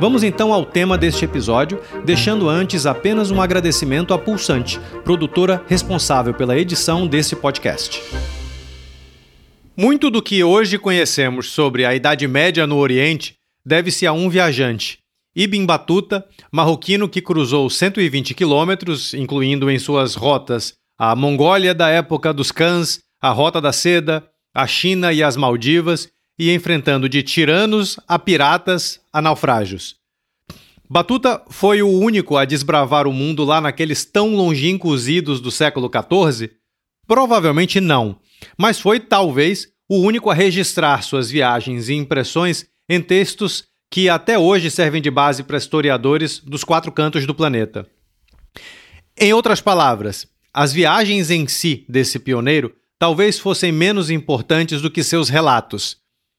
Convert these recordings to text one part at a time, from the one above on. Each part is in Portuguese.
Vamos então ao tema deste episódio, deixando antes apenas um agradecimento à Pulsante, produtora responsável pela edição desse podcast. Muito do que hoje conhecemos sobre a Idade Média no Oriente deve-se a um viajante, Ibn Battuta, marroquino que cruzou 120 quilômetros, incluindo em suas rotas a Mongólia da época dos Khans, a Rota da Seda, a China e as Maldivas, e enfrentando de tiranos a piratas a naufrágios. Batuta foi o único a desbravar o mundo lá naqueles tão longínquos idos do século XIV? Provavelmente não, mas foi talvez o único a registrar suas viagens e impressões em textos que até hoje servem de base para historiadores dos quatro cantos do planeta. Em outras palavras, as viagens em si desse pioneiro talvez fossem menos importantes do que seus relatos,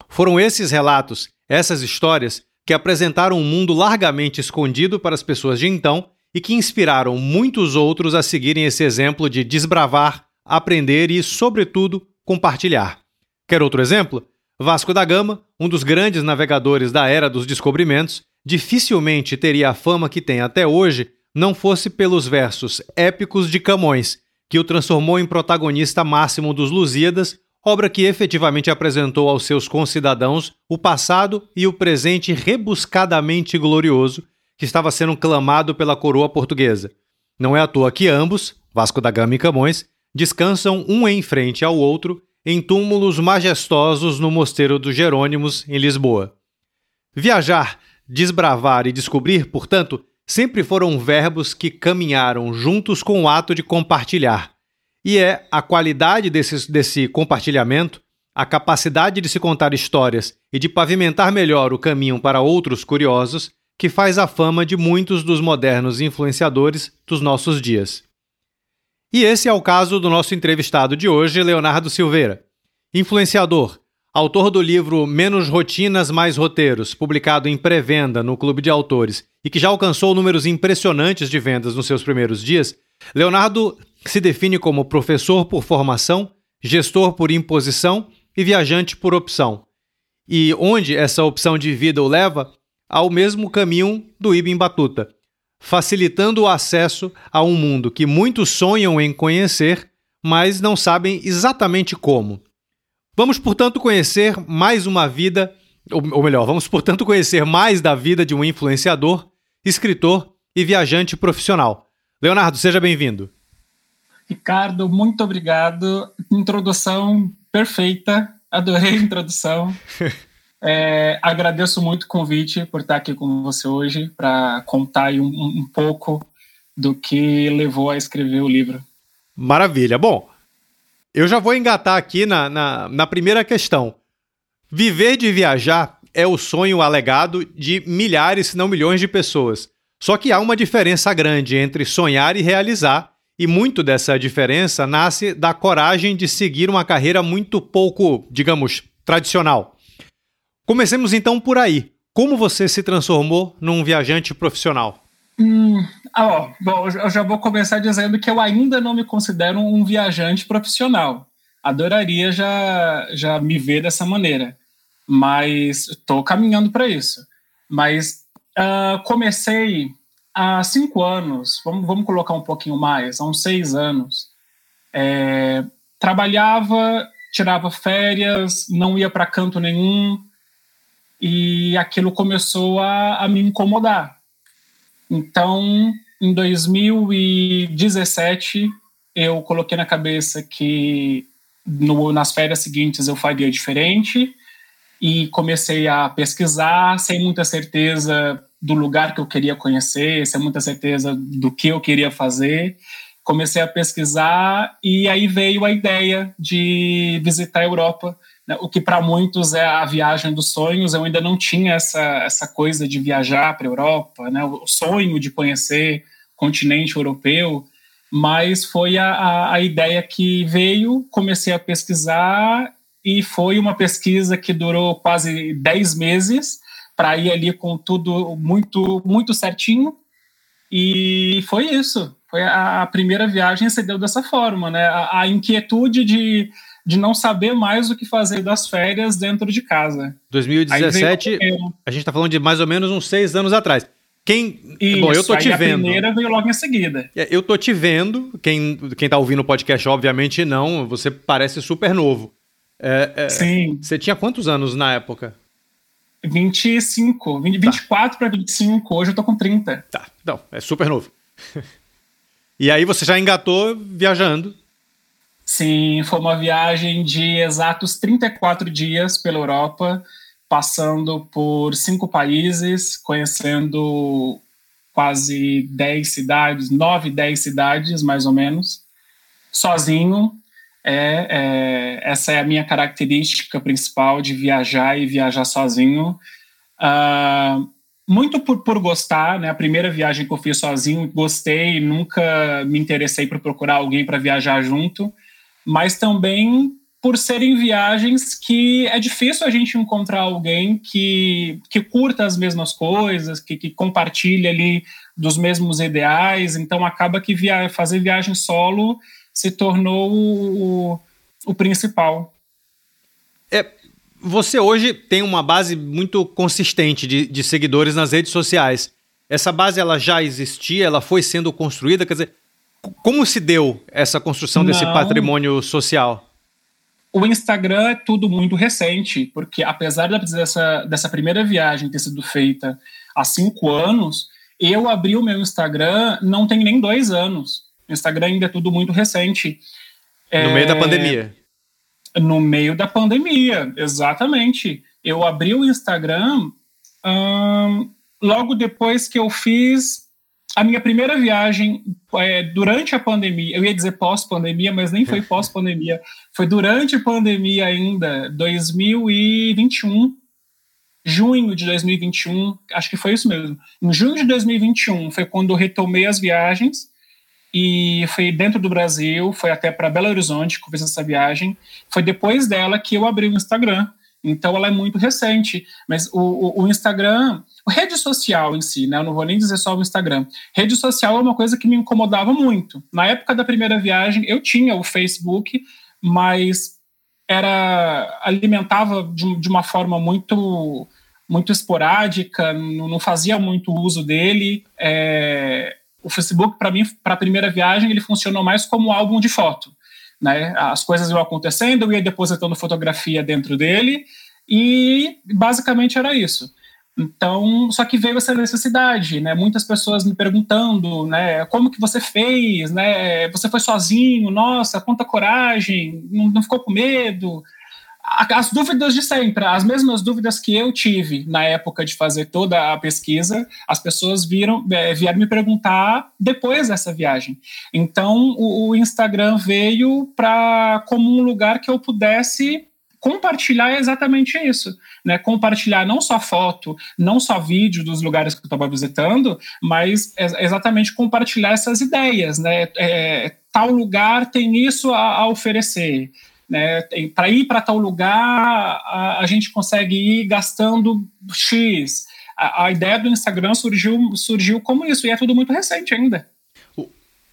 foram esses relatos, essas histórias, que apresentaram um mundo largamente escondido para as pessoas de então e que inspiraram muitos outros a seguirem esse exemplo de desbravar, aprender e, sobretudo, compartilhar. Quer outro exemplo? Vasco da Gama, um dos grandes navegadores da era dos descobrimentos, dificilmente teria a fama que tem até hoje não fosse pelos versos épicos de Camões, que o transformou em protagonista máximo dos Lusíadas obra que efetivamente apresentou aos seus concidadãos o passado e o presente rebuscadamente glorioso que estava sendo clamado pela coroa portuguesa. Não é à toa que ambos, Vasco da Gama e Camões, descansam um em frente ao outro em túmulos majestosos no Mosteiro dos Jerônimos, em Lisboa. Viajar, desbravar e descobrir, portanto, sempre foram verbos que caminharam juntos com o ato de compartilhar e é a qualidade desse, desse compartilhamento, a capacidade de se contar histórias e de pavimentar melhor o caminho para outros curiosos que faz a fama de muitos dos modernos influenciadores dos nossos dias. E esse é o caso do nosso entrevistado de hoje, Leonardo Silveira. Influenciador, autor do livro Menos Rotinas, Mais Roteiros, publicado em pré-venda no Clube de Autores e que já alcançou números impressionantes de vendas nos seus primeiros dias, Leonardo se define como professor por formação, gestor por imposição e viajante por opção. E onde essa opção de vida o leva? Ao mesmo caminho do Ibn Batuta, facilitando o acesso a um mundo que muitos sonham em conhecer, mas não sabem exatamente como. Vamos, portanto, conhecer mais uma vida, ou melhor, vamos, portanto, conhecer mais da vida de um influenciador, escritor e viajante profissional. Leonardo, seja bem-vindo. Ricardo, muito obrigado. Introdução perfeita, adorei a introdução. É, agradeço muito o convite por estar aqui com você hoje para contar um, um pouco do que levou a escrever o livro. Maravilha. Bom, eu já vou engatar aqui na, na, na primeira questão. Viver de viajar é o sonho alegado de milhares, se não milhões de pessoas. Só que há uma diferença grande entre sonhar e realizar, e muito dessa diferença nasce da coragem de seguir uma carreira muito pouco, digamos, tradicional. Comecemos então por aí. Como você se transformou num viajante profissional? Hum, ah, ó, bom, eu já vou começar dizendo que eu ainda não me considero um viajante profissional. Adoraria já, já me ver dessa maneira, mas estou caminhando para isso. Mas uh, comecei há cinco anos, vamos, vamos colocar um pouquinho mais, há uns seis anos, é, trabalhava, tirava férias, não ia para canto nenhum, e aquilo começou a, a me incomodar. Então, em 2017, eu coloquei na cabeça que no, nas férias seguintes eu faria diferente e comecei a pesquisar sem muita certeza do lugar que eu queria conhecer, sem muita certeza do que eu queria fazer. Comecei a pesquisar e aí veio a ideia de visitar a Europa né, o que para muitos é a viagem dos sonhos. Eu ainda não tinha essa, essa coisa de viajar para a Europa, né, o sonho de conhecer o continente europeu, mas foi a, a, a ideia que veio, comecei a pesquisar e foi uma pesquisa que durou quase 10 meses para ir ali com tudo muito muito certinho e foi isso foi a, a primeira viagem se deu dessa forma né a, a, inquietude de, de não saber mais o que fazer das férias dentro de casa 2017 a gente está falando de mais ou menos uns seis anos atrás quem. Isso, Bom, eu tô te vendo. A primeira veio logo em seguida. É, eu tô te vendo. Quem, quem tá ouvindo o podcast, obviamente, não. Você parece super novo. É, é, Sim. Você tinha quantos anos na época? 25, 20, tá. 24 para 25, hoje eu tô com 30. Tá, não, é super novo. e aí você já engatou viajando? Sim, foi uma viagem de exatos 34 dias pela Europa, passando por cinco países, conhecendo quase 10 cidades, 9, 10 cidades mais ou menos, sozinho, é, é, essa é a minha característica principal de viajar e viajar sozinho. Uh, muito por, por gostar, né? A primeira viagem que eu fiz sozinho, gostei, nunca me interessei por procurar alguém para viajar junto, mas também por serem viagens que é difícil a gente encontrar alguém que, que curta as mesmas coisas, que, que compartilhe ali dos mesmos ideais, então acaba que via, fazer viagem solo se tornou o, o principal. É, você hoje tem uma base muito consistente de, de seguidores nas redes sociais. Essa base ela já existia, ela foi sendo construída, quer dizer, como se deu essa construção Não. desse patrimônio social? O Instagram é tudo muito recente, porque apesar dessa, dessa primeira viagem ter sido feita há cinco anos, eu abri o meu Instagram não tem nem dois anos. O Instagram ainda é tudo muito recente. No é, meio da pandemia. No meio da pandemia, exatamente. Eu abri o Instagram hum, logo depois que eu fiz a minha primeira viagem é, durante a pandemia. Eu ia dizer pós-pandemia, mas nem foi pós-pandemia. Foi durante a pandemia ainda, 2021 junho de 2021, acho que foi isso mesmo. Em junho de 2021 foi quando eu retomei as viagens e foi dentro do Brasil, foi até para Belo Horizonte que eu fiz essa viagem. Foi depois dela que eu abri o Instagram. Então ela é muito recente, mas o, o, o Instagram, a rede social em si, né? Eu não vou nem dizer só o Instagram. Rede social é uma coisa que me incomodava muito. Na época da primeira viagem, eu tinha o Facebook, mas era alimentava de, de uma forma muito muito esporádica, não, não fazia muito uso dele. É, o Facebook, para mim, para a primeira viagem, ele funcionou mais como álbum de foto. Né? As coisas iam acontecendo, eu ia depositando fotografia dentro dele e basicamente era isso. Então, só que veio essa necessidade, né? Muitas pessoas me perguntando, né? Como que você fez, né? Você foi sozinho? Nossa, quanta coragem! Não, não ficou com medo? As dúvidas de sempre, as mesmas dúvidas que eu tive na época de fazer toda a pesquisa, as pessoas viram, é, vieram me perguntar depois dessa viagem. Então, o, o Instagram veio para como um lugar que eu pudesse compartilhar exatamente isso, né? Compartilhar não só foto, não só vídeo dos lugares que eu estava visitando, mas exatamente compartilhar essas ideias, né? É, tal lugar tem isso a, a oferecer né? Para ir para tal lugar, a, a, gente consegue ir gastando X. A, a, ideia do Instagram surgiu, surgiu como isso, e é tudo muito recente ainda.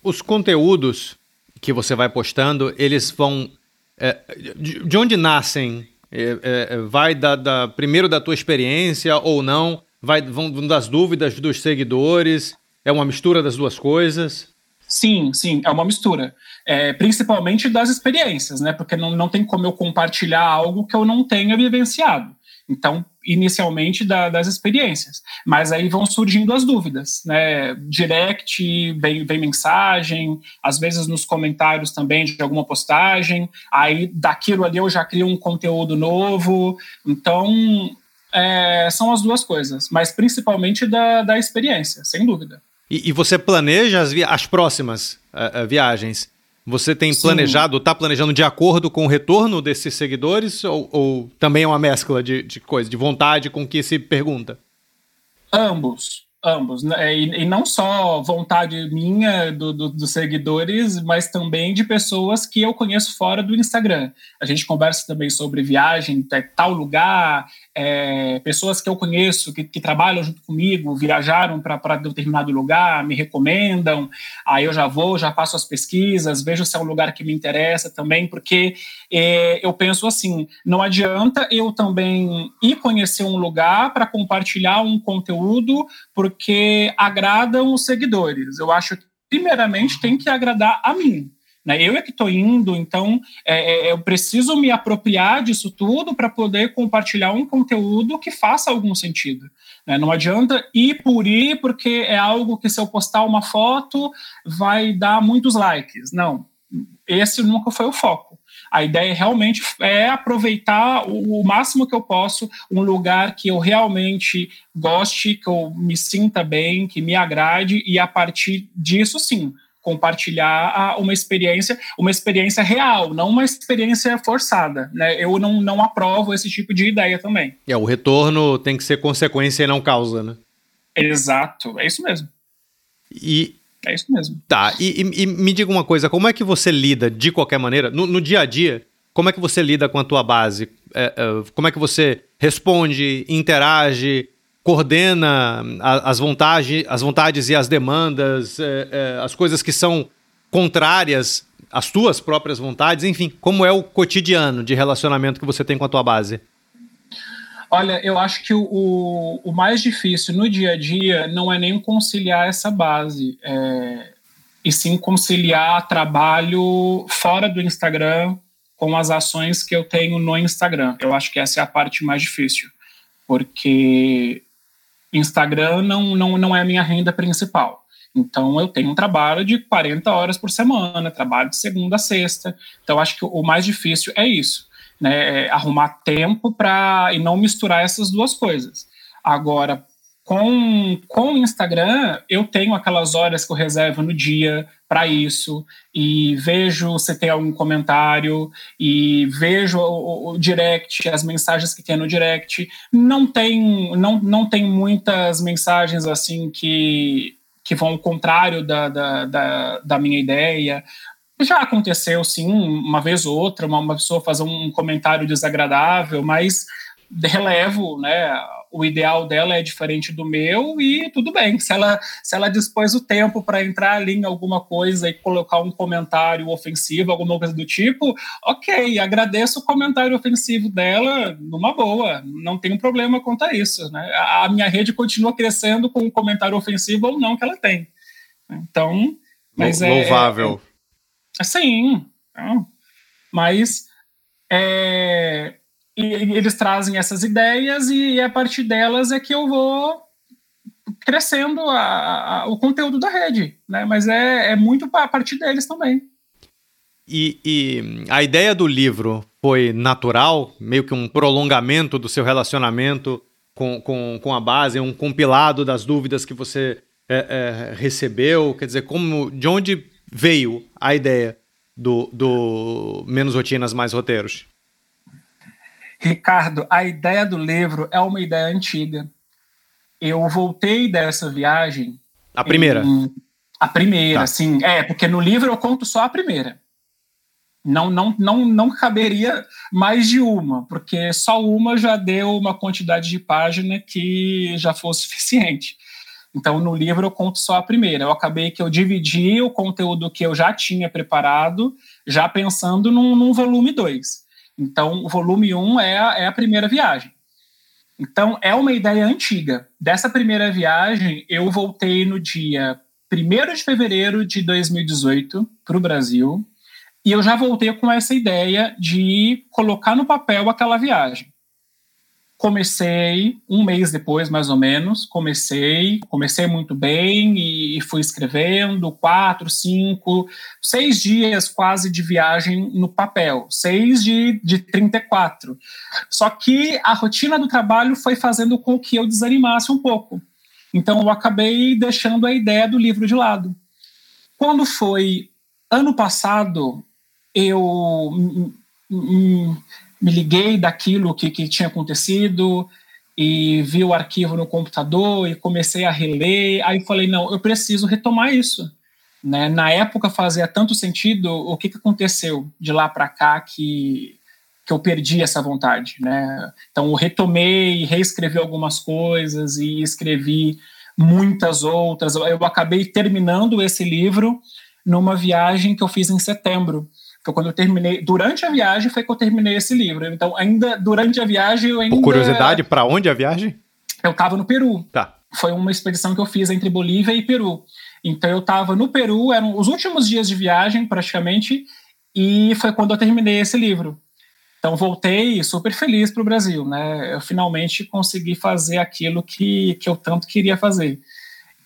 os conteúdos que você vai postando, eles vão. É, de, de, onde nascem? É, é, vai da, da, primeiro da tua experiência ou não? Vai, vão das dúvidas dos seguidores? É uma mistura das duas coisas? Sim, sim, é uma mistura é, principalmente das experiências, né? Porque não, não tem como eu compartilhar algo que eu não tenha vivenciado. Então, inicialmente da, das experiências, mas aí vão surgindo as dúvidas, né? Direct, vem, vem mensagem, às vezes nos comentários também de alguma postagem, aí daquilo ali eu já crio um conteúdo novo. Então, é, são as duas coisas, mas principalmente da, da experiência, sem dúvida. E, e você planeja as, as próximas uh, viagens? Você tem planejado, está planejando de acordo com o retorno desses seguidores ou, ou também é uma mescla de, de coisa, de vontade com que se pergunta? Ambos ambos, né? e, e, não só vontade minha, do, do, dos seguidores, mas também de pessoas que eu conheço fora do Instagram. A gente conversa também sobre viagem, tal lugar, é, pessoas que eu conheço, que, que, trabalham junto comigo, viajaram para determinado lugar, me recomendam, aí eu já vou, já faço as pesquisas, vejo se é um lugar que me interessa também, porque é, eu penso assim, não adianta eu também ir conhecer um lugar para compartilhar um conteúdo, porque agradam os seguidores. Eu acho que, primeiramente, tem que agradar a mim. Né? Eu é que estou indo, então é, é, eu preciso me apropriar disso tudo para poder compartilhar um conteúdo que faça algum sentido. Né? Não adianta ir por ir, porque é algo que, se eu postar uma foto, vai dar muitos likes. Não, esse nunca foi o foco. A ideia realmente é aproveitar o, o, máximo que eu posso um lugar que eu realmente goste, que eu me sinta bem, que me agrade, e a partir disso, sim, compartilhar uma experiência, uma experiência real, não uma experiência forçada. Né? Eu não, não aprovo esse tipo de ideia também. É, o retorno tem que ser consequência e não causa, né? Exato, é isso mesmo. E é isso mesmo. Tá, e, e, e, me diga uma coisa, como é que você lida, de qualquer maneira, no, no dia a dia, como é que você lida com a tua base? É, é, como é que você responde, interage, coordena as, vontade, as vontades e as demandas, é, é, as coisas que são contrárias às tuas próprias vontades, enfim, como é o cotidiano de relacionamento que você tem com a tua base? Olha, eu acho que o, o mais difícil no dia a dia não é nem conciliar essa base, é, e sim conciliar trabalho fora do Instagram com as ações que eu tenho no Instagram. Eu acho que essa é a parte mais difícil, porque Instagram não, não, não é a minha renda principal. Então, eu tenho um trabalho de 40 horas por semana, trabalho de segunda a sexta. Então, acho que o mais difícil é isso né, é arrumar tempo para e não misturar essas duas coisas. Agora, com, com o Instagram, eu tenho aquelas horas que eu reservo no dia para isso, e vejo se tem algum comentário, e vejo o, o, direct, as mensagens que tem no direct. Não tem, não, não tem muitas mensagens assim que, que vão ao contrário da, da, da, da minha ideia. Já aconteceu, sim, uma vez ou outra, uma, uma pessoa fazer um comentário desagradável, mas relevo, né? O ideal dela é diferente do meu e tudo bem. Se ela, se ela dispôs o tempo para entrar ali em alguma coisa e colocar um comentário ofensivo, alguma coisa do tipo, ok, agradeço o comentário ofensivo dela numa boa, não tem problema quanto a isso. Né? A, minha rede continua crescendo com o comentário ofensivo ou não que ela tem. Então, mas é, Louvável. É, Sim, mas é, eles trazem essas ideias e a partir delas é que eu vou crescendo a, a, o conteúdo da rede, né? Mas é, é muito a partir deles também. E, e, a ideia do livro foi natural, meio que um prolongamento do seu relacionamento com, com, com a base, um compilado das dúvidas que você é, é, recebeu? Quer dizer, como, de onde veio a ideia do, do Menos Rotinas, Mais Roteiros? Ricardo, a ideia do livro é uma ideia antiga. Eu voltei dessa viagem. A primeira? Em, a primeira, tá. sim. É, porque no livro eu conto só a primeira. Não, não, não, não caberia mais de uma, porque só uma já deu uma quantidade de página que já foi suficiente. Então, no livro eu conto só a primeira. Eu acabei que eu dividi o conteúdo que eu já tinha preparado, já pensando num, num volume 2. Então, o volume 1 um é, a, é a primeira viagem. Então, é uma ideia antiga. Dessa primeira viagem, eu voltei no dia 1 de fevereiro de 2018 para o Brasil, e eu já voltei com essa ideia de colocar no papel aquela viagem comecei um mês depois, mais ou menos, comecei, comecei muito bem e, fui escrevendo quatro, cinco, seis dias quase de viagem no papel, seis de, de 34. Só que a rotina do trabalho foi fazendo com que eu desanimasse um pouco. Então eu acabei deixando a ideia do livro de lado. Quando foi ano passado eu me liguei daquilo que, que tinha acontecido e vi o arquivo no computador e comecei a reler. Aí falei, não, eu preciso retomar isso. Né? Na época fazia tanto sentido o que, que aconteceu de lá para cá que, que eu perdi essa vontade. Né? Então eu retomei, reescrevi algumas coisas e escrevi muitas outras. Eu acabei terminando esse livro numa viagem que eu fiz em setembro. Foi quando eu terminei, durante a viagem foi que eu terminei esse livro. Então, ainda durante a viagem, eu ainda. Por curiosidade, para onde a viagem? Eu estava no Peru. Tá. Foi uma expedição que eu fiz entre Bolívia e Peru. Então, eu estava no Peru, eram os últimos dias de viagem, praticamente, e foi quando eu terminei esse livro. Então, voltei super feliz para o Brasil, né? Eu finalmente consegui fazer aquilo que, que eu tanto queria fazer.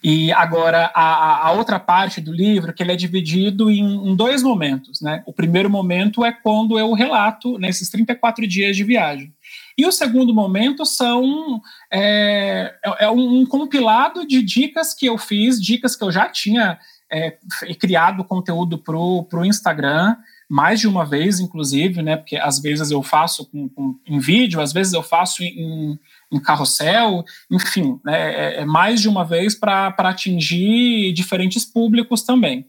E agora, a, a, outra parte do livro, que ele é dividido em, em, dois momentos. Né? O primeiro momento é quando eu relato nesses 34 dias de viagem. E o segundo momento são é, é, é um, um, compilado de dicas que eu fiz, dicas que eu já tinha é, criado conteúdo para o Instagram, mais de uma vez, inclusive, né? Porque às vezes eu faço com, com, em vídeo, às vezes eu faço em, em carrossel, enfim, né, é, é mais de uma vez para atingir diferentes públicos também.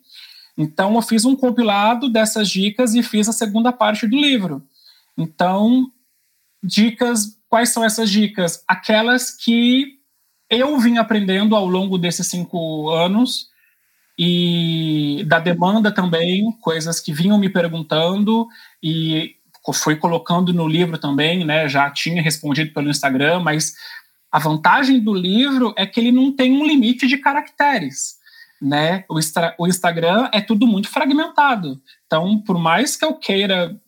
Então, eu fiz um compilado dessas dicas e fiz a segunda parte do livro. Então, dicas, quais são essas dicas? Aquelas que eu vim aprendendo ao longo desses cinco anos e da demanda também, coisas que vinham me perguntando e foi colocando no livro também, né? Já tinha respondido pelo Instagram, mas a vantagem do livro é que ele não tem um limite de caracteres, né? O, o Instagram é tudo muito fragmentado. Então, por mais que eu queira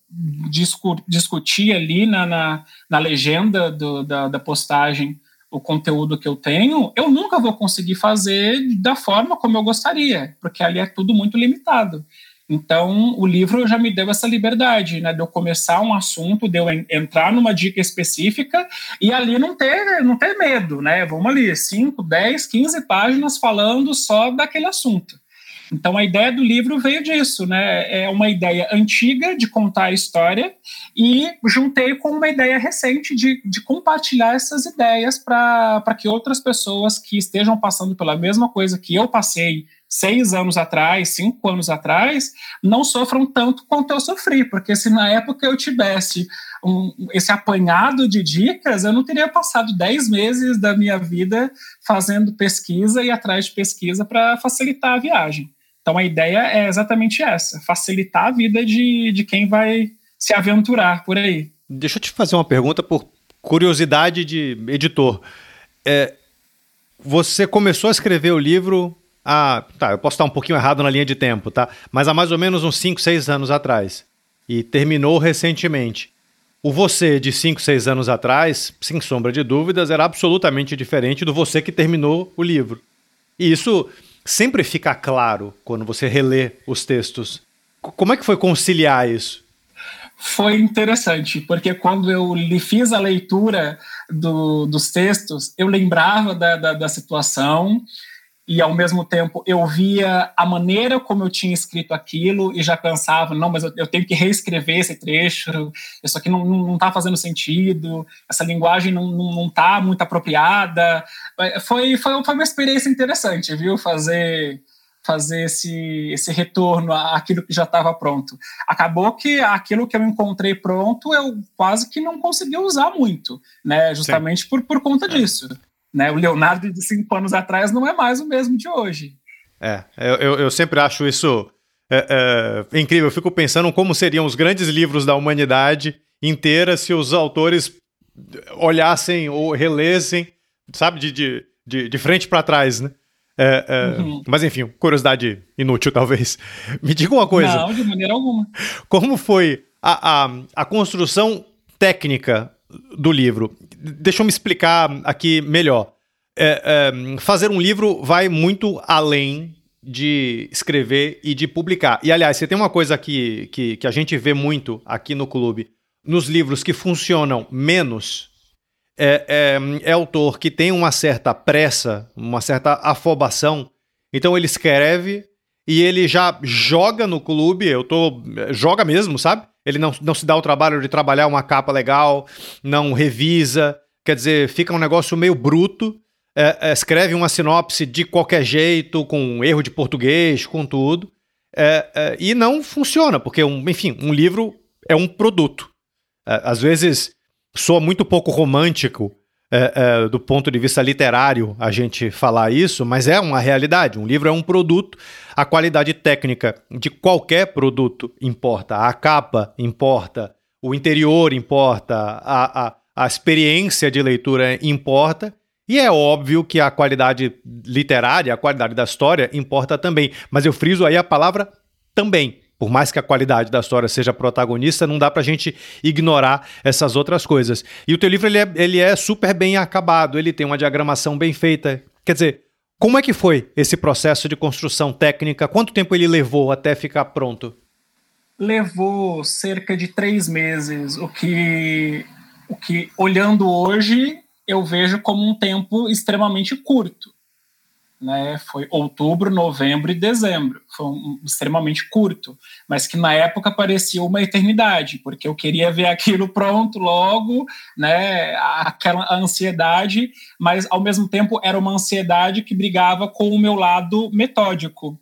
discu discutir ali na, na, na legenda do, da, da postagem o conteúdo que eu tenho, eu nunca vou conseguir fazer da forma como eu gostaria, porque ali é tudo muito limitado. Então, o livro já me deu essa liberdade, né, de eu começar um assunto, de eu entrar numa dica específica e ali não ter, não ter medo, né? Vamos ali, 5, 10, 15 páginas falando só daquele assunto. Então, a ideia do livro veio disso, né? É uma ideia antiga de contar a história e juntei com uma ideia recente de, de compartilhar essas ideias para que outras pessoas que estejam passando pela mesma coisa que eu passei seis anos atrás, cinco anos atrás, não sofram tanto quanto eu sofri, porque se na época eu tivesse um, esse apanhado de dicas, eu não teria passado dez meses da minha vida fazendo pesquisa e atrás de pesquisa para facilitar a viagem. Então a ideia é exatamente essa: facilitar a vida de, de quem vai se aventurar por aí. Deixa eu te fazer uma pergunta por curiosidade de editor. É, você começou a escrever o livro ah, tá, eu posso estar um pouquinho errado na linha de tempo, tá? Mas há mais ou menos uns 5, 6 anos atrás. E terminou recentemente. O você de 5, 6 anos atrás, sem sombra de dúvidas, era absolutamente diferente do você que terminou o livro. E isso sempre fica claro quando você relê os textos. Como é que foi conciliar isso? Foi interessante, porque quando eu fiz a leitura do, dos textos, eu lembrava da, da, da situação, e ao mesmo tempo eu via a maneira como eu tinha escrito aquilo e já pensava, não, mas eu, eu tenho que reescrever esse trecho, isso aqui não, não, tá fazendo sentido, essa linguagem não, não, não tá muito apropriada. Foi, foi, foi uma experiência interessante, viu, fazer fazer esse, esse retorno àquilo que já estava pronto. Acabou que aquilo que eu encontrei pronto eu quase que não consegui usar muito, né? Justamente por, por conta disso. Né? O Leonardo de cinco anos atrás não é mais o mesmo de hoje. É, eu, eu sempre acho isso é, é, incrível. Eu fico pensando como seriam os grandes livros da humanidade inteira se os autores olhassem ou relessem, sabe, de, de, de, de frente para trás, né? É, é, uhum. Mas enfim, curiosidade inútil, talvez. Me diga uma coisa. Não, de maneira alguma. Como foi a, a, a construção técnica do livro? Deixa eu me explicar aqui melhor. É, é, fazer um livro vai muito além de escrever e de publicar. E, aliás, você tem uma coisa que, que, que a gente vê muito aqui no clube, nos livros que funcionam menos, é, é, é, autor que tem uma certa pressa, uma certa afobação. Então ele escreve e ele já joga no clube, eu tô. joga mesmo, sabe? Ele não, não se dá o trabalho de trabalhar uma capa legal, não revisa, quer dizer, fica um negócio meio bruto. É, é, escreve uma sinopse de qualquer jeito, com erro de português, com tudo. É, é e não funciona, porque, um, enfim, um livro é um produto. É, às vezes soa muito pouco romântico é, é, do ponto de vista literário a gente falar isso, mas é uma realidade. Um livro é um produto, a qualidade técnica de qualquer produto importa, a capa importa, o interior importa, a, a, a experiência de leitura importa. E é óbvio que a qualidade literária, a qualidade da história importa também. Mas eu friso aí a palavra também. Por mais que a qualidade da história seja protagonista, não dá pra gente ignorar essas outras coisas. E o teu livro ele é, ele é super bem acabado, ele tem uma diagramação bem feita. Quer dizer, como é que foi esse processo de construção técnica? Quanto tempo ele levou até ficar pronto? Levou cerca de três meses, o que, o que olhando hoje, eu vejo como um tempo extremamente curto né, foi outubro, novembro e dezembro. Foi um, extremamente curto, mas que na época parecia uma eternidade, porque eu queria ver aquilo pronto logo, né, aquela ansiedade, mas ao mesmo tempo era uma ansiedade que brigava com o meu lado metódico.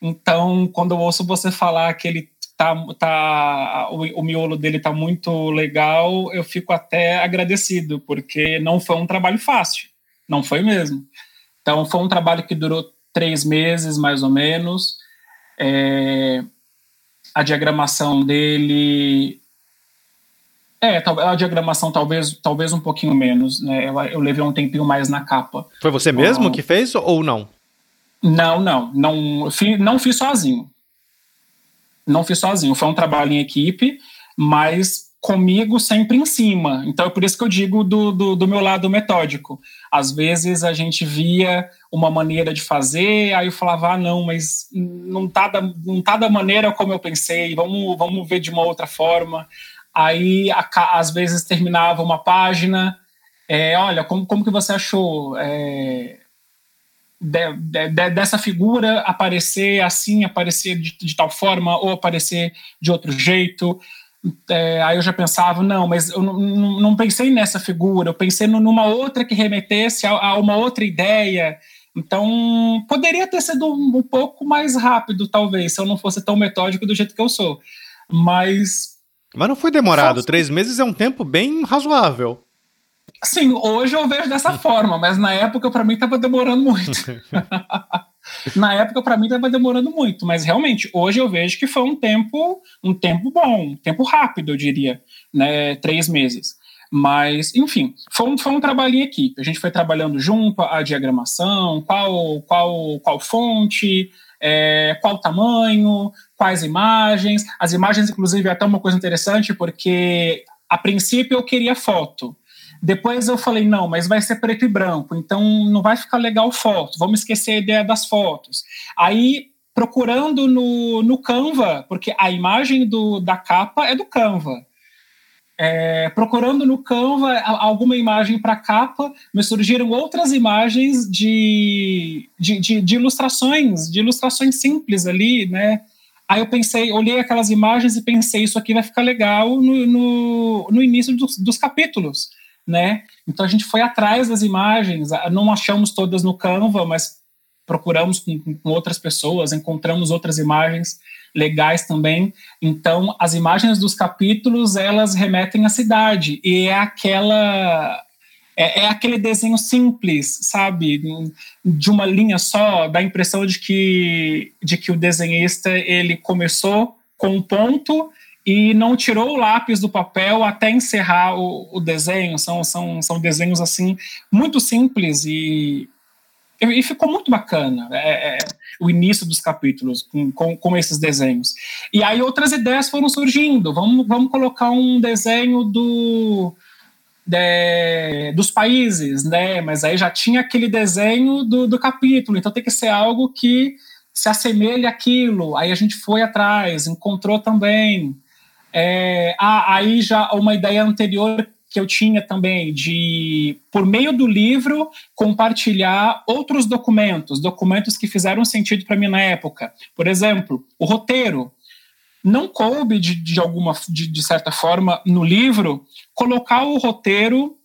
Então, quando eu ouço você falar que ele tá, tá o, o miolo dele tá muito legal, eu fico até agradecido, porque não foi um trabalho fácil, não foi mesmo. Então, foi um trabalho que durou três meses, mais ou menos. É, a diagramação dele. É, a diagramação talvez, talvez um pouquinho menos, né? Eu, eu levei um tempinho mais na capa. Foi você mesmo que fez ou não? Não, não. Não, não fiz sozinho. Não fiz sozinho. Foi um trabalho em equipe, mas comigo sempre em cima. Então é por isso que eu digo do, do, do, meu lado metódico. Às vezes a gente via uma maneira de fazer, aí eu falava, ah, não, mas não tá da, não tá da maneira como eu pensei, vamos, vamos ver de uma outra forma. Aí a, às vezes terminava uma página, é, olha, como, como que você achou? É, de, de, de, dessa figura aparecer assim, aparecer de, de tal forma, ou aparecer de outro jeito é, aí eu já pensava, não, mas eu não, pensei nessa figura, eu pensei numa outra que remetesse a, a, uma outra ideia. Então, poderia ter sido um, um, pouco mais rápido, talvez, se eu não fosse tão metódico do jeito que eu sou. Mas. Mas não foi demorado. Três meses é um tempo bem razoável. Sim, hoje eu vejo dessa forma, mas na época, para mim, estava demorando muito. Na época, para mim, estava demorando muito, mas realmente, hoje eu vejo que foi um tempo, um tempo bom, um tempo rápido, eu diria, né? Três meses. Mas, enfim, foi um, foi um trabalho em equipe. A gente foi trabalhando junto a diagramação, qual, qual, qual fonte, é, qual tamanho, quais imagens. As imagens, inclusive, é até uma coisa interessante, porque a princípio eu queria foto. Depois eu falei, não, mas vai ser preto e branco, então não vai ficar legal foto, vamos esquecer a ideia das fotos. Aí, procurando no, no Canva, porque a imagem do, da capa é do Canva. É, procurando no Canva alguma imagem para capa, me surgiram outras imagens de, de, de, de, ilustrações, de ilustrações simples ali, né? Aí eu pensei, olhei aquelas imagens e pensei, isso aqui vai ficar legal no, no, no início dos, dos capítulos né? Então a gente foi atrás das imagens, não achamos todas no Canva, mas procuramos com, com, outras pessoas, encontramos outras imagens legais também. Então as imagens dos capítulos elas remetem à cidade e é aquela é, é aquele desenho simples, sabe, de uma linha só, dá a impressão de que de que o desenhista ele começou com um ponto e não tirou o lápis do papel até encerrar o, o desenho. São, são, são desenhos assim muito simples e, e ficou muito bacana é, é, o início dos capítulos com, com, com, esses desenhos. E aí outras ideias foram surgindo. Vamos, vamos colocar um desenho do de, dos países, né? Mas aí já tinha aquele desenho do, do capítulo, então tem que ser algo que se assemelhe àquilo. Aí a gente foi atrás, encontrou também. É, aí já uma ideia anterior que eu tinha também de, por meio do livro, compartilhar outros documentos, documentos que fizeram sentido para mim na época. Por exemplo, o roteiro. Não coube, de, de alguma, de, de certa forma, no livro, colocar o roteiro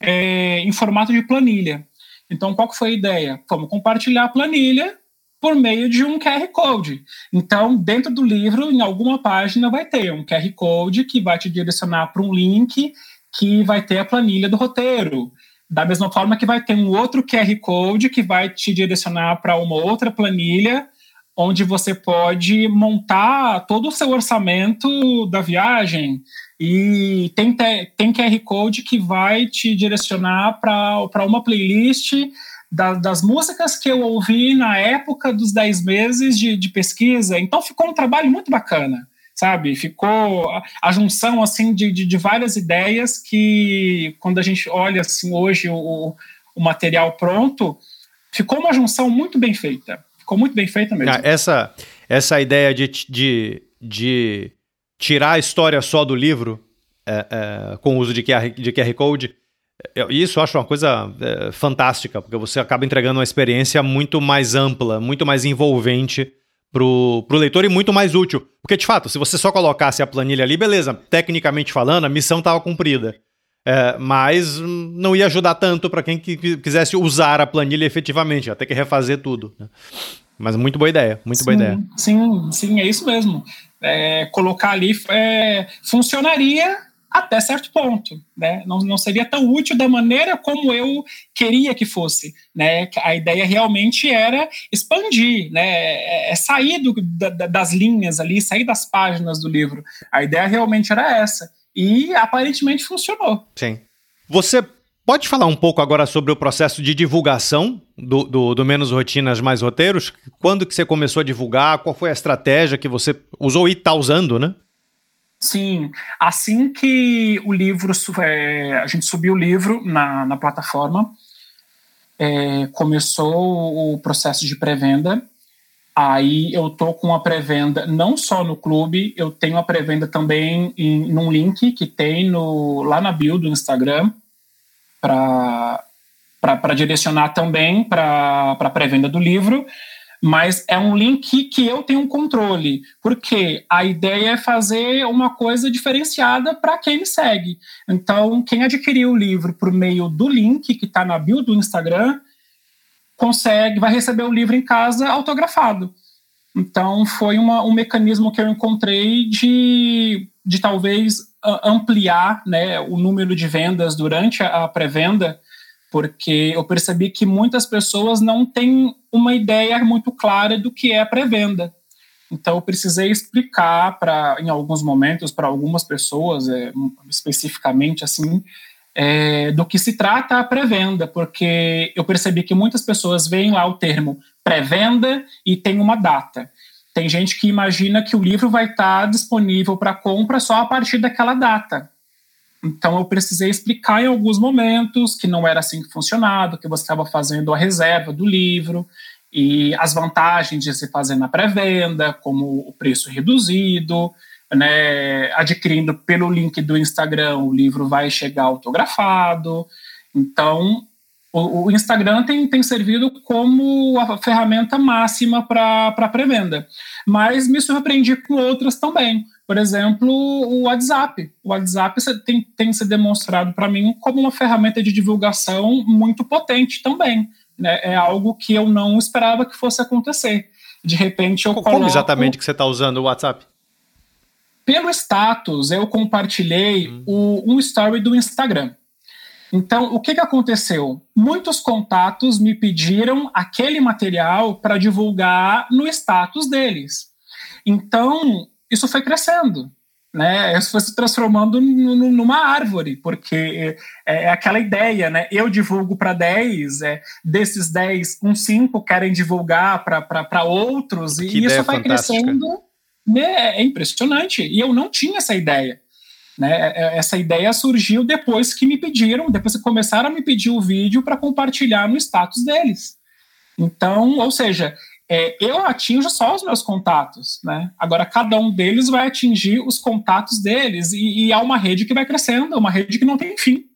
é, em formato de planilha. Então, qual que foi a ideia? Vamos compartilhar a planilha por meio de um QR Code. Então, dentro do livro, em alguma página, vai ter um QR Code que vai te direcionar para um link que vai ter a planilha do roteiro. Da mesma forma que vai ter um outro QR Code que vai te direcionar para uma outra planilha, onde você pode montar todo o seu orçamento da viagem. E tem, tem QR Code que vai te direcionar para uma playlist da, das músicas que eu ouvi na época dos 10 meses de, de pesquisa. Então ficou um trabalho muito bacana sabe? Ficou a, junção assim de, de, de, várias ideias que quando a gente olha assim hoje o, o material pronto, ficou uma junção muito bem feita. Ficou muito bem feita mesmo. Ah, essa essa ideia de, de, de tirar a história só do livro é, é, com o uso de QR, de QR Code isso eu acho uma coisa é, fantástica, porque você acaba entregando uma experiência muito mais ampla, muito mais envolvente pro, pro leitor e muito mais útil. Porque, de fato, se você só colocasse a planilha ali, beleza, tecnicamente falando, a missão estava cumprida. É, mas não ia ajudar tanto para quem quisesse usar a planilha efetivamente, ia ter que refazer tudo. Né? Mas muito boa ideia, muito sim, boa ideia. Sim, sim, é isso mesmo. É, colocar ali é, funcionaria até certo ponto, né? Não, não seria tão útil da maneira como eu queria que fosse, né? A ideia realmente era expandir, né? É, é sair do, da, das linhas ali, sair das páginas do livro. A ideia realmente era essa e aparentemente funcionou. Sim. Você pode falar um pouco agora sobre o processo de divulgação do, do, do Menos Rotinas Mais Roteiros? Quando que você começou a divulgar? Qual foi a estratégia que você usou e está usando, né? Sim, assim que o livro, é, a gente subiu o livro na, na plataforma, é, começou o processo de pré-venda. Aí eu tô com a pré-venda não só no clube, eu tenho a pré-venda também em num link que tem no, lá na bio do Instagram para direcionar também para a pré-venda do livro mas é um link que eu tenho controle, porque a ideia é fazer uma coisa diferenciada para quem me segue. Então, quem adquiriu o livro por meio do link que está na bio do Instagram, consegue, vai receber o livro em casa autografado. Então, foi uma, um mecanismo que eu encontrei de, de talvez ampliar né, o número de vendas durante a pré-venda porque eu percebi que muitas pessoas não têm uma ideia muito clara do que é pré-venda. Então, eu precisei explicar para, em alguns momentos, para algumas pessoas, é, especificamente assim, é, do que se trata a pré-venda, porque eu percebi que muitas pessoas veem lá o termo pré-venda e tem uma data. Tem gente que imagina que o livro vai estar disponível para compra só a partir daquela data. Então eu precisei explicar em alguns momentos que não era assim que funcionava, que você estava fazendo a reserva do livro e as vantagens de se fazer na pré-venda, como o preço reduzido, né, adquirindo pelo link do Instagram, o livro vai chegar autografado. Então, o, o Instagram tem, tem servido como a ferramenta máxima para pré-venda. Mas me surpreendi com outras também. Por exemplo, o WhatsApp. O WhatsApp tem, tem se demonstrado para mim como uma ferramenta de divulgação muito potente também. Né? É algo que eu não esperava que fosse acontecer. De repente eu Como coloco... exatamente que você está usando o WhatsApp? Pelo status, eu compartilhei hum. o, um story do Instagram. Então, o que, que aconteceu? Muitos contatos me pediram aquele material para divulgar no status deles. Então, isso foi crescendo. Né, isso foi se transformando numa árvore, porque é, é aquela ideia, né? Eu divulgo para 10, é, desses 10, uns 5 querem divulgar para outros, que e isso vai fantástica. crescendo. Né, é impressionante. E eu não tinha essa ideia. Né? É, é, essa ideia surgiu depois que me pediram, depois que começaram a me pedir o vídeo para compartilhar no status deles. Então, ou seja, é, eu atinjo só os meus contatos, né? Agora cada um deles vai atingir os contatos deles e, e há uma rede que vai crescendo, uma rede que não tem fim.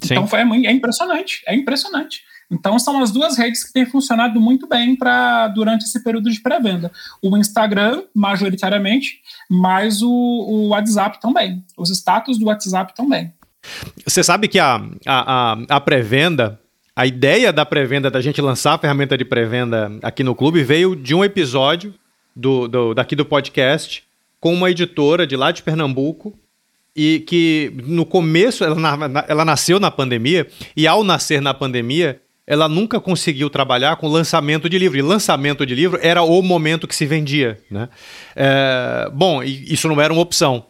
Sim. Então foi, é impressionante, é impressionante. Então são as duas redes que têm funcionado muito bem para durante esse período de pré-venda. O Instagram, majoritariamente, mas o, o WhatsApp também. Os status do WhatsApp também. Você sabe que a, a, a, a pré-venda, a ideia da pré-venda, da gente lançar a ferramenta de pré-venda aqui no clube, veio de um episódio do, do, daqui do podcast com uma editora de lá de Pernambuco e que no começo ela, ela nasceu na pandemia e ao nascer na pandemia ela nunca conseguiu trabalhar com lançamento de livro. E lançamento de livro era o momento que se vendia. Né? É, bom, isso não era uma opção.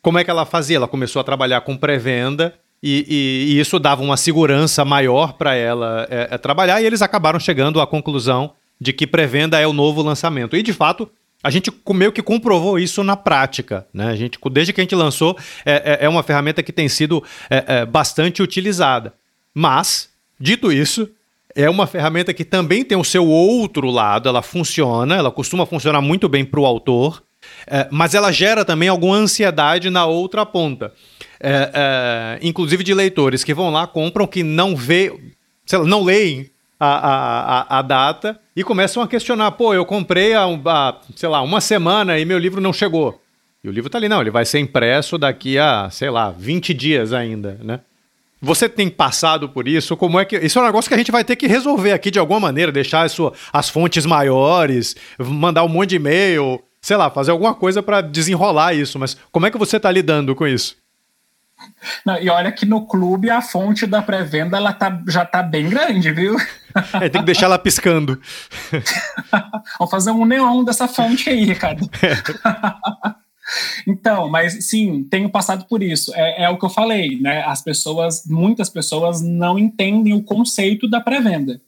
Como é que ela fazia? Ela começou a trabalhar com pré-venda e, e, e, isso dava uma segurança maior para ela é, é, trabalhar. E eles acabaram chegando à conclusão de que pré-venda é o novo lançamento. E de fato, a gente meio que comprovou isso na prática. Né? A gente, desde que a gente lançou, é, é, é uma ferramenta que tem sido é, é, bastante utilizada. Mas Dito isso, é uma ferramenta que também tem o seu outro lado, ela funciona, ela costuma funcionar muito bem para o autor, é, mas ela gera também alguma ansiedade na outra ponta. É, é, inclusive de leitores que vão lá, compram, que não vê, lá, não leem a, a, a, data e começam a questionar: pô, eu comprei há, há, sei lá, uma semana e meu livro não chegou. E o livro está ali, não, ele vai ser impresso daqui a, sei lá, 20 dias ainda, né? Você tem passado por isso? Como é que isso é um negócio que a gente vai ter que resolver aqui de alguma maneira, deixar as, sua, as fontes maiores, mandar um monte de e-mail, sei lá, fazer alguma coisa para desenrolar isso. Mas como é que você está lidando com isso? Não, e olha que no clube a fonte da pré-venda ela tá, já tá bem grande, viu? É, tem que deixar ela piscando. Vamos fazer um neon dessa fonte aí, Ricardo. É. Então, mas sim, tenho passado por isso. É, é, o que eu falei, né? As pessoas, muitas pessoas não entendem o conceito da pré-venda.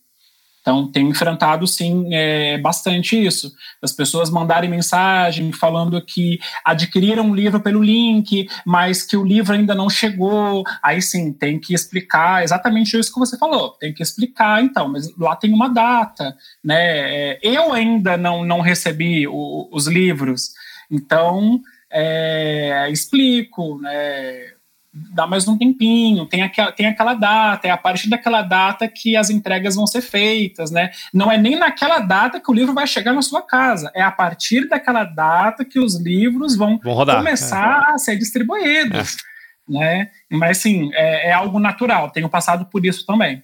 Então, tenho enfrentado, sim, é, bastante isso. As pessoas mandarem mensagem falando que adquiriram o livro pelo link, mas que o livro ainda não chegou. Aí, sim, tem que explicar exatamente isso que você falou. Tem que explicar, então, mas lá tem uma data, né? É, eu ainda não, não recebi o, os livros, então é, explico, né, dá mais um tempinho, tem aquela, tem aquela data, é a partir daquela data que as entregas vão ser feitas, né? Não é nem naquela data que o livro vai chegar na sua casa, é a partir daquela data que os livros vão, vão começar é. a ser distribuídos, é. né? Mas, sim, é, é, algo natural, tenho passado por isso também.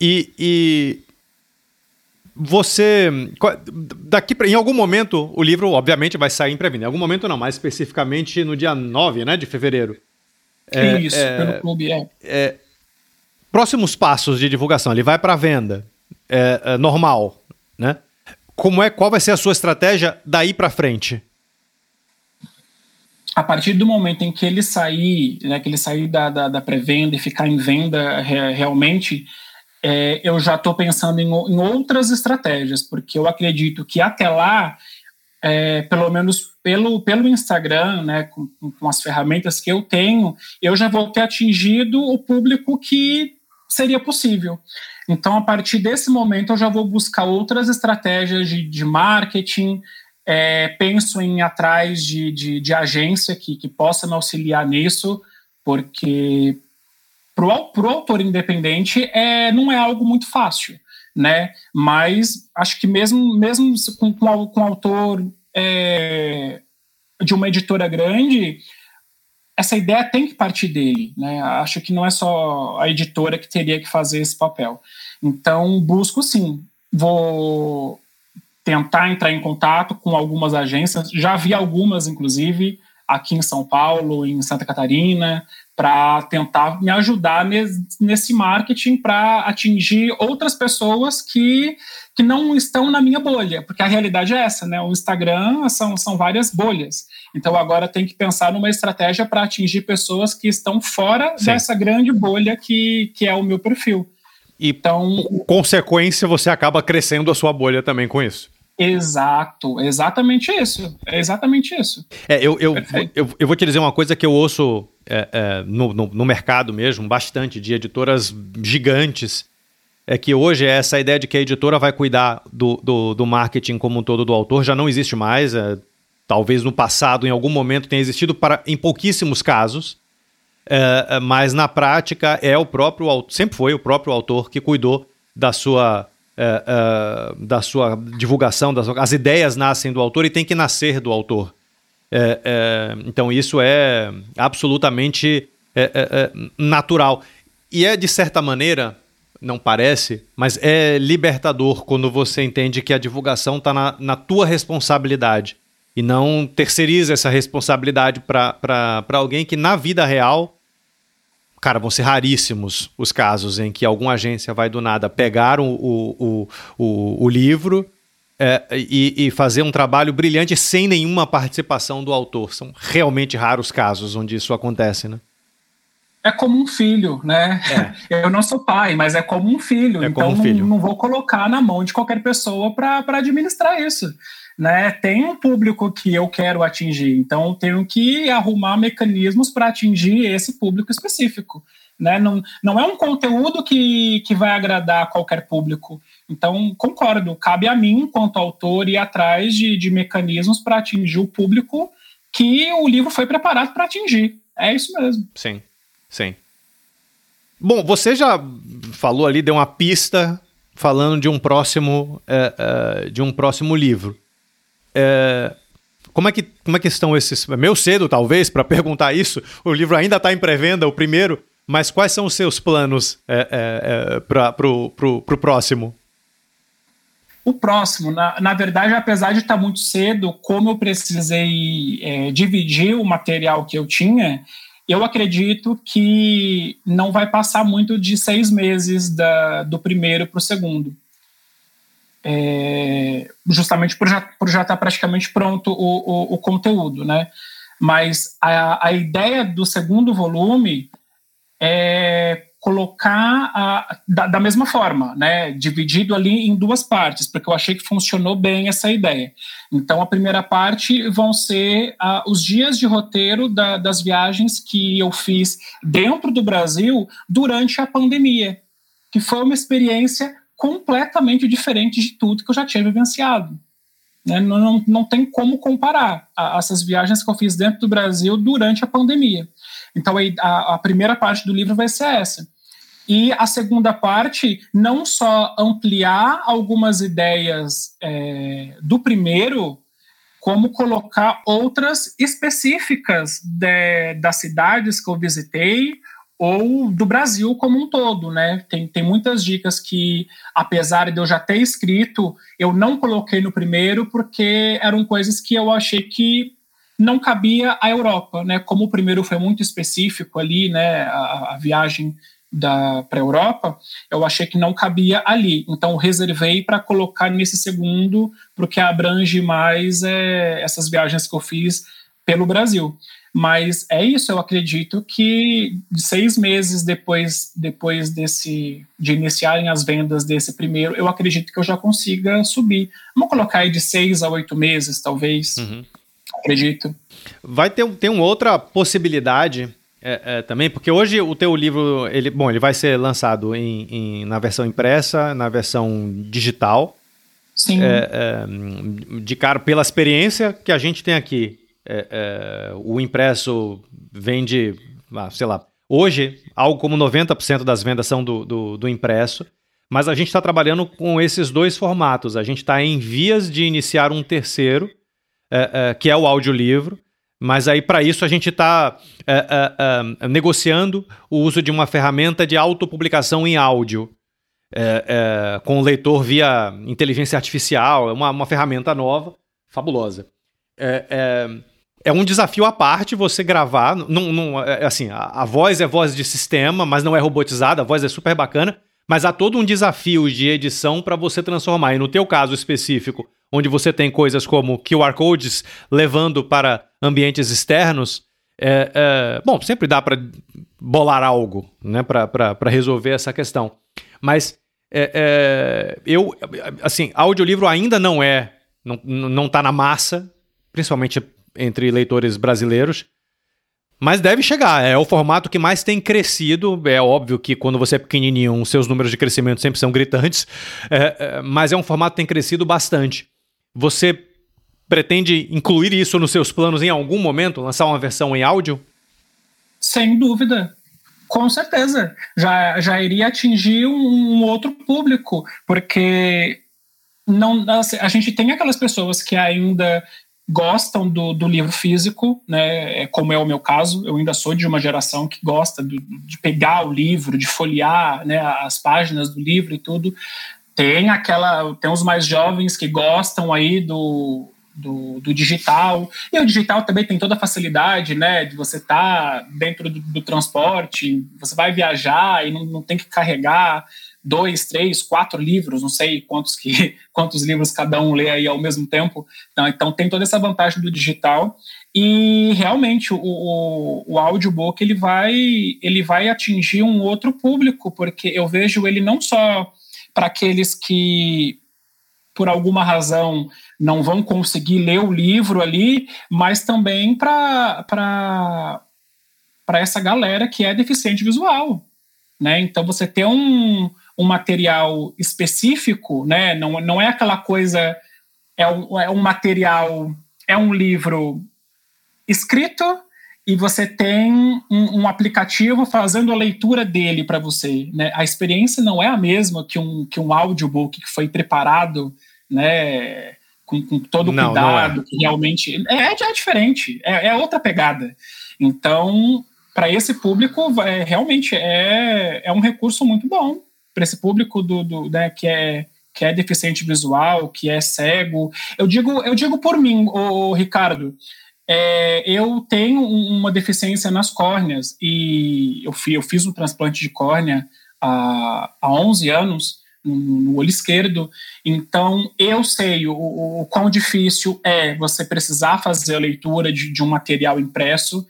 E, e você. Daqui pra, em algum momento, o livro, obviamente, vai sair em pré-venda. Em algum momento, não, mais especificamente no dia 9 né, de fevereiro. É, Isso, é, pelo clube, é. é. Próximos passos de divulgação. Ele vai para venda. É, é, normal, né? Como é, qual vai ser a sua estratégia daí para frente? A partir do momento em que ele sair, né, que ele sair da, da, da pré-venda e ficar em venda re, realmente, é, eu já estou pensando em, em, outras estratégias, porque eu acredito que até lá, é, pelo menos pelo, pelo Instagram, né, com, com, as ferramentas que eu tenho, eu já vou ter atingido o público que seria possível. Então, a partir desse momento, eu já vou buscar outras estratégias de, de marketing, é, penso em ir atrás de, de, de agência que, que possa me auxiliar nisso, porque para o autor independente é, não é algo muito fácil, né? Mas acho que mesmo, mesmo com, com, com autor é, de uma editora grande, essa ideia tem que partir dele, né? Acho que não é só a editora que teria que fazer esse papel. Então, busco sim, vou tentar entrar em contato com algumas agências, já vi algumas, inclusive, aqui em São Paulo, em Santa Catarina, para tentar me ajudar nesse marketing para atingir outras pessoas que, que não estão na minha bolha, porque a realidade é essa, né? O Instagram são, são várias bolhas. Então agora tem que pensar numa estratégia para atingir pessoas que estão fora Sim. dessa grande bolha que, que é o meu perfil. E, então, consequência, você acaba crescendo a sua bolha também com isso. Exato, exatamente isso. É exatamente isso. É, eu, eu, eu, eu, vou te dizer uma coisa que eu ouço é, é, no, no, no, mercado mesmo, bastante, de editoras gigantes, é que hoje essa ideia de que a editora vai cuidar do, do, do marketing como um todo do autor já não existe mais. É, talvez no passado, em algum momento, tenha existido para, em pouquíssimos casos. É, é mas na prática é o próprio sempre foi o próprio autor que cuidou da sua é, é, da sua divulgação, das, as ideias nascem do autor e tem que nascer do autor. É, é, então isso é absolutamente é, é, natural. E é, de certa maneira, não parece, mas é libertador quando você entende que a divulgação está na, na tua responsabilidade e não terceiriza essa responsabilidade para alguém que na vida real cara, vão ser raríssimos os casos em que alguma agência vai do nada pegar o, o, o, o livro é, e, e, fazer um trabalho brilhante sem nenhuma participação do autor. São realmente raros casos onde isso acontece, né? É como um filho, né? É. Eu não sou pai, mas é como um filho. É então um filho. Não, não, vou colocar na mão de qualquer pessoa para administrar isso né, tem um público que eu quero atingir, então tenho que arrumar mecanismos para atingir esse público específico. Né? Não, não é um conteúdo que, que vai agradar qualquer público. Então, concordo, cabe a mim, enquanto autor, ir atrás de, de mecanismos para atingir o público que o livro foi preparado para atingir. É isso mesmo. Sim, sim. Bom, você já falou ali, deu uma pista falando de um próximo, é, é, de um próximo livro. É, como, é que, como é que estão esses. É meio cedo, talvez, para perguntar isso. O livro ainda está em pré-venda, o primeiro. Mas quais são os seus planos é, é, é para o pro, pro próximo? O próximo, na, na verdade, apesar de estar tá muito cedo, como eu precisei é, dividir o material que eu tinha, eu acredito que não vai passar muito de seis meses da, do primeiro para o segundo é, justamente por já, por já estar tá praticamente pronto o, o, o conteúdo, né? Mas a, a ideia do segundo volume é colocar a, da, da, mesma forma, né, dividido ali em duas partes, porque eu achei que funcionou bem essa ideia. Então, a primeira parte vão ser os dias de roteiro da, das viagens que eu fiz dentro do Brasil durante a pandemia, que foi uma experiência completamente diferente de tudo que eu já tinha vivenciado. Né? Não, não, não tem como comparar a, essas viagens que eu fiz dentro do Brasil durante a pandemia. Então, a, a primeira parte do livro vai ser essa. E a segunda parte, não só ampliar algumas ideias é, do primeiro, como colocar outras específicas de, das cidades que eu visitei ou do Brasil como um todo, né? Tem, tem muitas dicas que, apesar de eu já ter escrito, eu não coloquei no primeiro porque eram coisas que eu achei que não cabia à Europa, né? Como o primeiro foi muito específico ali, né? A, a viagem da para a Europa, eu achei que não cabia ali. Então reservei para colocar nesse segundo, porque abrange mais é, essas viagens que eu fiz pelo Brasil. Mas é isso, eu acredito que seis meses depois, depois desse, de iniciarem as vendas desse primeiro, eu acredito que eu já consiga subir. Vamos colocar aí de seis a oito meses, talvez. Uhum. Acredito. Vai ter, ter uma outra possibilidade é, é, também, porque hoje o teu livro, ele, bom, ele vai ser lançado em, em na versão impressa, na versão digital. Sim. É, é de cara, pela experiência que a gente tem aqui, é, é, o impresso vende, ah, sei lá, hoje algo como 90% das vendas são do, do, do impresso, mas a gente está trabalhando com esses dois formatos. A gente está em vias de iniciar um terceiro, é, é, que é o audiolivro, mas aí para isso a gente está é, é, negociando o uso de uma ferramenta de autopublicação em áudio. com o leitor via inteligência artificial, é uma, uma ferramenta nova, fabulosa. É, é, é um desafio à parte você gravar. Não, é, assim, a, a, voz é voz de sistema, mas não é robotizada, a voz é super bacana. Mas há todo um desafio de edição para você transformar. E no teu caso específico, onde você tem coisas como QR codes levando para ambientes externos, é, é, bom, sempre dá para bolar algo né, para resolver essa questão. Mas é, é, eu, assim, audiolivro ainda não é, não, não tá na massa, principalmente entre leitores brasileiros. Mas deve chegar, é o formato que mais tem crescido. É óbvio que quando você é pequenininho, seus números de crescimento sempre são gritantes, é, é, mas é um formato que tem crescido bastante. Você pretende incluir isso nos seus planos em algum momento, lançar uma versão em áudio? Sem dúvida. Com certeza. Já, já iria atingir um, um outro público, porque não, assim, a gente tem aquelas pessoas que ainda gostam do, do, livro físico, né, é como é o meu caso, eu ainda sou de uma geração que gosta do, de pegar o livro, de folhear né, as páginas do livro e tudo. Tem aquela, tem os mais jovens que gostam aí do, do, do, digital. E o digital também tem toda a facilidade, né? De você estar tá dentro do, do, transporte, você vai viajar e não, não tem que carregar dois, três, quatro livros, não sei quantos que quantos livros cada um lê aí ao mesmo tempo. Então, então tem toda essa vantagem do digital e realmente o, o, o audiobook ele vai ele vai atingir um outro público porque eu vejo ele não só para aqueles que por alguma razão não vão conseguir ler o livro ali, mas também para essa galera que é deficiente visual, né? Então você ter um, um material específico, né? Não, não é aquela coisa é um, é um material é um livro escrito e você tem um, um, aplicativo fazendo a leitura dele para você. Né? A experiência não é a mesma que um, que um audiobook que foi preparado né, com, com todo o cuidado, não é. que realmente. É, é diferente, é, é outra pegada. Então, para esse público, é, realmente é, é um recurso muito bom. Para esse público do, do né, que é que é deficiente visual, que é cego. Eu digo, eu digo por mim, o Ricardo. É, eu tenho uma deficiência nas córneas e eu, fui, eu fiz um transplante de córnea há, há 11 anos no olho esquerdo. Então, eu sei o, o, quão difícil é você precisar fazer a leitura de, de um material impresso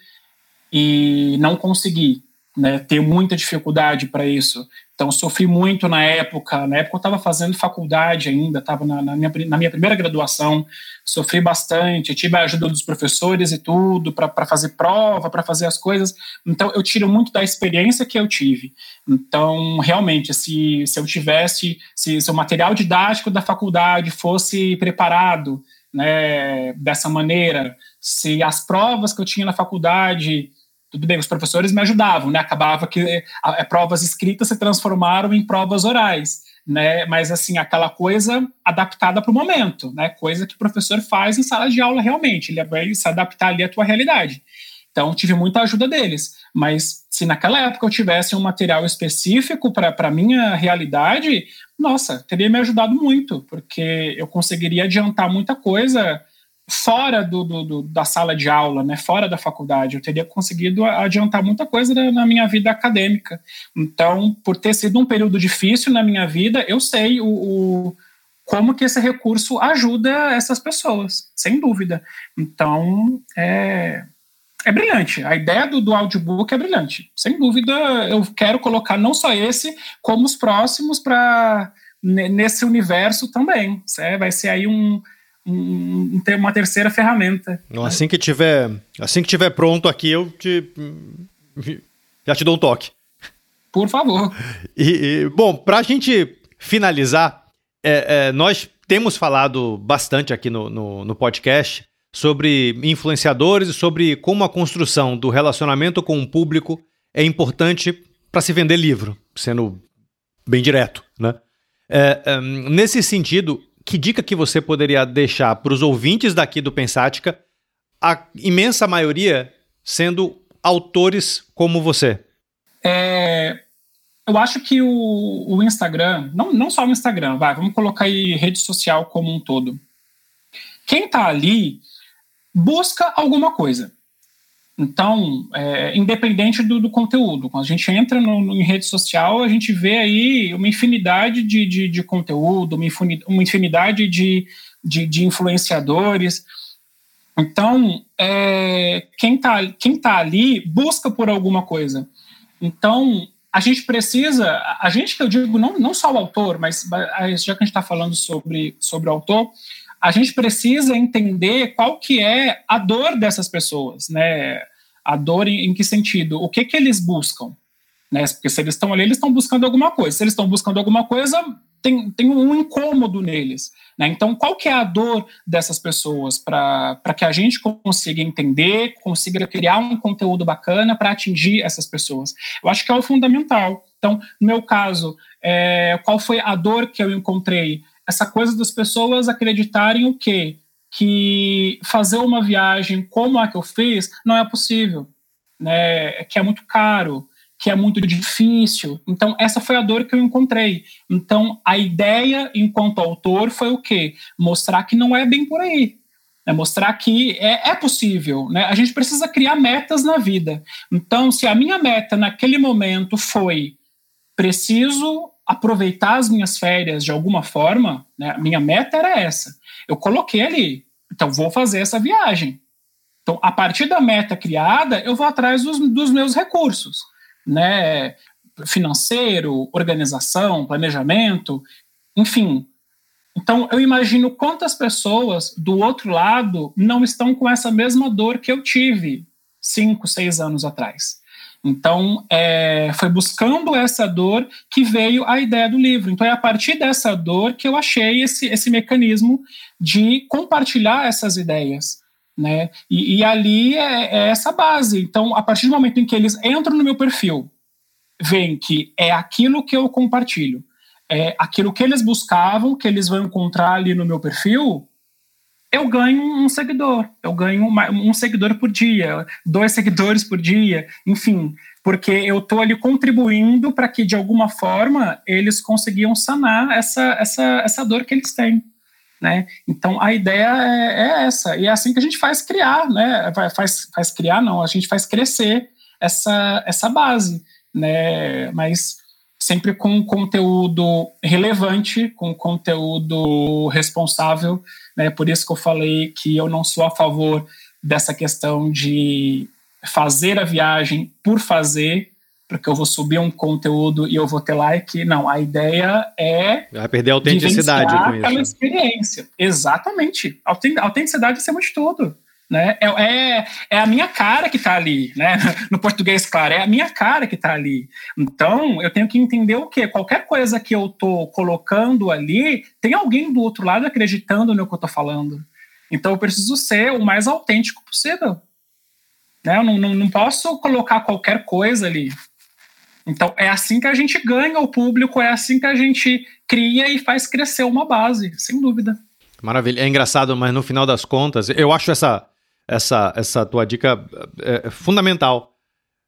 e não conseguir, né, ter muita dificuldade para isso. Então, sofri muito na época. Na época, eu estava fazendo faculdade ainda, estava na, na, minha, na minha primeira graduação. Sofri bastante, tive a ajuda dos professores e tudo para fazer prova, para fazer as coisas. Então, eu tiro muito da experiência que eu tive. Então, realmente, se, se eu tivesse, se, se o material didático da faculdade fosse preparado né, dessa maneira, se as provas que eu tinha na faculdade tudo bem, os professores me ajudavam, né? Acabava que a, a, provas escritas se transformaram em provas orais, né? Mas assim, aquela coisa adaptada para o momento, né? Coisa que o professor faz em sala de aula realmente, ele vai se adaptar ali à tua realidade. Então, tive muita ajuda deles. Mas se naquela época eu tivesse um material específico para a minha realidade, nossa, teria me ajudado muito, porque eu conseguiria adiantar muita coisa fora do, do, do, da sala de aula, né, fora da faculdade. Eu teria conseguido adiantar muita coisa na minha vida acadêmica. Então, por ter sido um período difícil na minha vida, eu sei o, o como que esse recurso ajuda essas pessoas, sem dúvida. Então, é, é brilhante. A ideia do, do audiobook é brilhante. Sem dúvida, eu quero colocar não só esse, como os próximos para nesse universo também. Certo? Vai ser aí um um, uma terceira ferramenta. Assim que tiver, assim que tiver pronto aqui, eu te já te dou um toque. Por favor. E, e bom, para a gente finalizar, é, é, nós temos falado bastante aqui no, no, no podcast sobre influenciadores e sobre como a construção do relacionamento com o público é importante para se vender livro, sendo bem direto, né? É, é, nesse sentido, que dica que você poderia deixar para os ouvintes daqui do Pensática, a imensa maioria sendo autores como você? É, eu acho que o, o, Instagram, não, não só o Instagram, vai, vamos colocar aí rede social como um todo. Quem está ali busca alguma coisa. Então, é, independente do, do, conteúdo, quando a gente entra no, no, em rede social, a gente vê aí uma infinidade de, de, de conteúdo, uma infinidade de, de, de influenciadores. Então, é, quem está quem tá ali busca por alguma coisa. Então, a gente precisa, a gente que eu digo, não, não só o autor, mas já que a gente está falando sobre, sobre o autor, a gente precisa entender qual que é a dor dessas pessoas, né? A dor em, em que sentido? O que que eles buscam? Né? Porque se eles estão ali, eles estão buscando alguma coisa. Se eles estão buscando alguma coisa, tem, tem um incômodo neles. Né? Então, qual que é a dor dessas pessoas para que a gente consiga entender, consiga criar um conteúdo bacana para atingir essas pessoas? Eu acho que é o fundamental. Então, no meu caso, é, qual foi a dor que eu encontrei? Essa coisa das pessoas acreditarem o quê? Que fazer uma viagem como a que eu fiz não é possível, né? que é muito caro, que é muito difícil. Então, essa foi a dor que eu encontrei. Então, a ideia, enquanto autor, foi o quê? Mostrar que não é bem por aí. É mostrar que é, é possível. Né? A gente precisa criar metas na vida. Então, se a minha meta naquele momento foi preciso aproveitar as minhas férias de alguma forma, né? a minha meta era essa. Eu coloquei ali, então vou fazer essa viagem. Então, a partir da meta criada, eu vou atrás dos, dos meus recursos né, financeiro, organização, planejamento, enfim. Então, eu imagino quantas pessoas do outro lado não estão com essa mesma dor que eu tive cinco, seis anos atrás. Então, é, foi buscando essa dor que veio a ideia do livro. Então, é a partir dessa dor que eu achei esse, esse mecanismo de compartilhar essas ideias. Né? E, e ali é, é, essa base. Então, a partir do momento em que eles entram no meu perfil, veem que é aquilo que eu compartilho, é aquilo que eles buscavam, que eles vão encontrar ali no meu perfil, eu ganho um seguidor, eu ganho um seguidor por dia, dois seguidores por dia, enfim, porque eu estou ali contribuindo para que de alguma forma eles conseguiam sanar essa, essa, essa dor que eles têm. Né? Então a ideia é, é, essa, e é assim que a gente faz criar, né? Faz, faz criar, não, a gente faz crescer essa, essa base, né? Mas sempre com conteúdo relevante, com conteúdo responsável, né? Por isso que eu falei que eu não sou a favor dessa questão de fazer a viagem por fazer, porque eu vou subir um conteúdo e eu vou ter like. Não, a ideia é. Vai perder a autenticidade com isso. aquela experiência. Exatamente. A autenticidade acima de tudo. Né? É, é, é, a minha cara que está ali, né? No português, claro, é a minha cara que está ali. Então, eu tenho que entender o quê? Qualquer coisa que eu estou colocando ali, tem alguém do outro lado acreditando no que eu estou falando. Então, eu preciso ser o mais autêntico possível. Né? Eu não, não, não posso colocar qualquer coisa ali. Então, é assim que a gente ganha o público, é assim que a gente cria e faz crescer uma base, sem dúvida. Maravilha. É engraçado, mas no final das contas, eu acho essa, essa, essa tua dica é, é fundamental.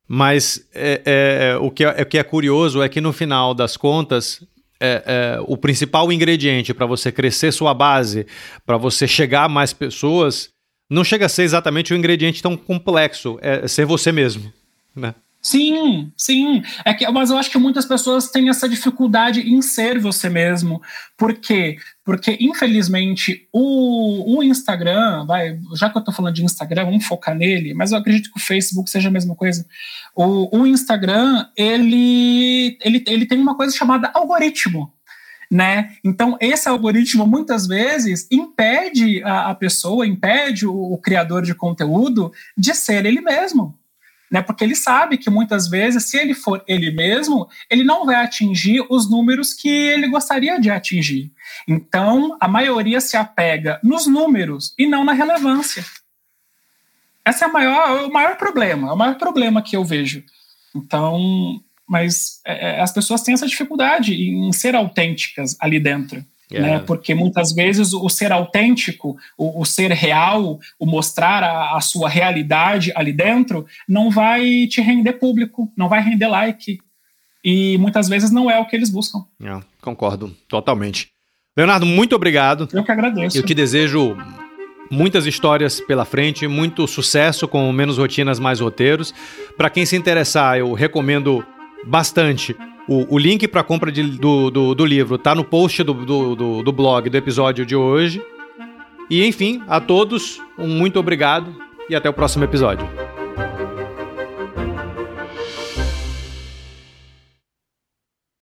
Mas é, é, o, que é, o que é curioso é que no final das contas, é, é, o principal ingrediente para você crescer sua base, para você chegar a mais pessoas, não chega a ser exatamente um ingrediente tão complexo, é ser você mesmo. Né? Sim, sim. É que, mas eu acho que muitas pessoas têm essa dificuldade em ser você mesmo. Por quê? Porque, infelizmente, o, o Instagram, vai, já que eu estou falando de Instagram, vamos focar nele, mas eu acredito que o Facebook seja a mesma coisa. O, o Instagram, ele, ele, ele tem uma coisa chamada algoritmo. Né? Então, esse algoritmo muitas vezes impede a, a pessoa, impede o, o criador de conteúdo de ser ele mesmo né? Porque ele sabe que muitas vezes, se ele for ele mesmo, ele não vai atingir os números que ele gostaria de atingir. Então, a maioria se apega nos números e não na relevância. Esse é o maior, o maior problema, é o maior problema que eu vejo. Então, mas é, é as pessoas têm essa dificuldade em ser autênticas ali dentro. Né? Porque muitas vezes o ser autêntico, o, o ser real, o mostrar a, a, sua realidade ali dentro, não vai te render público, não vai render like. E muitas vezes não é o que eles buscam. É, concordo, totalmente. Leonardo, muito obrigado. Eu que agradeço. Eu te desejo muitas histórias pela frente, muito sucesso com menos rotinas, mais roteiros. Para quem se interessar, eu recomendo bastante o, o link para compra de, do, do, do, livro tá no post do, do, do blog do episódio de hoje. E enfim, a todos, um muito obrigado e até o próximo episódio.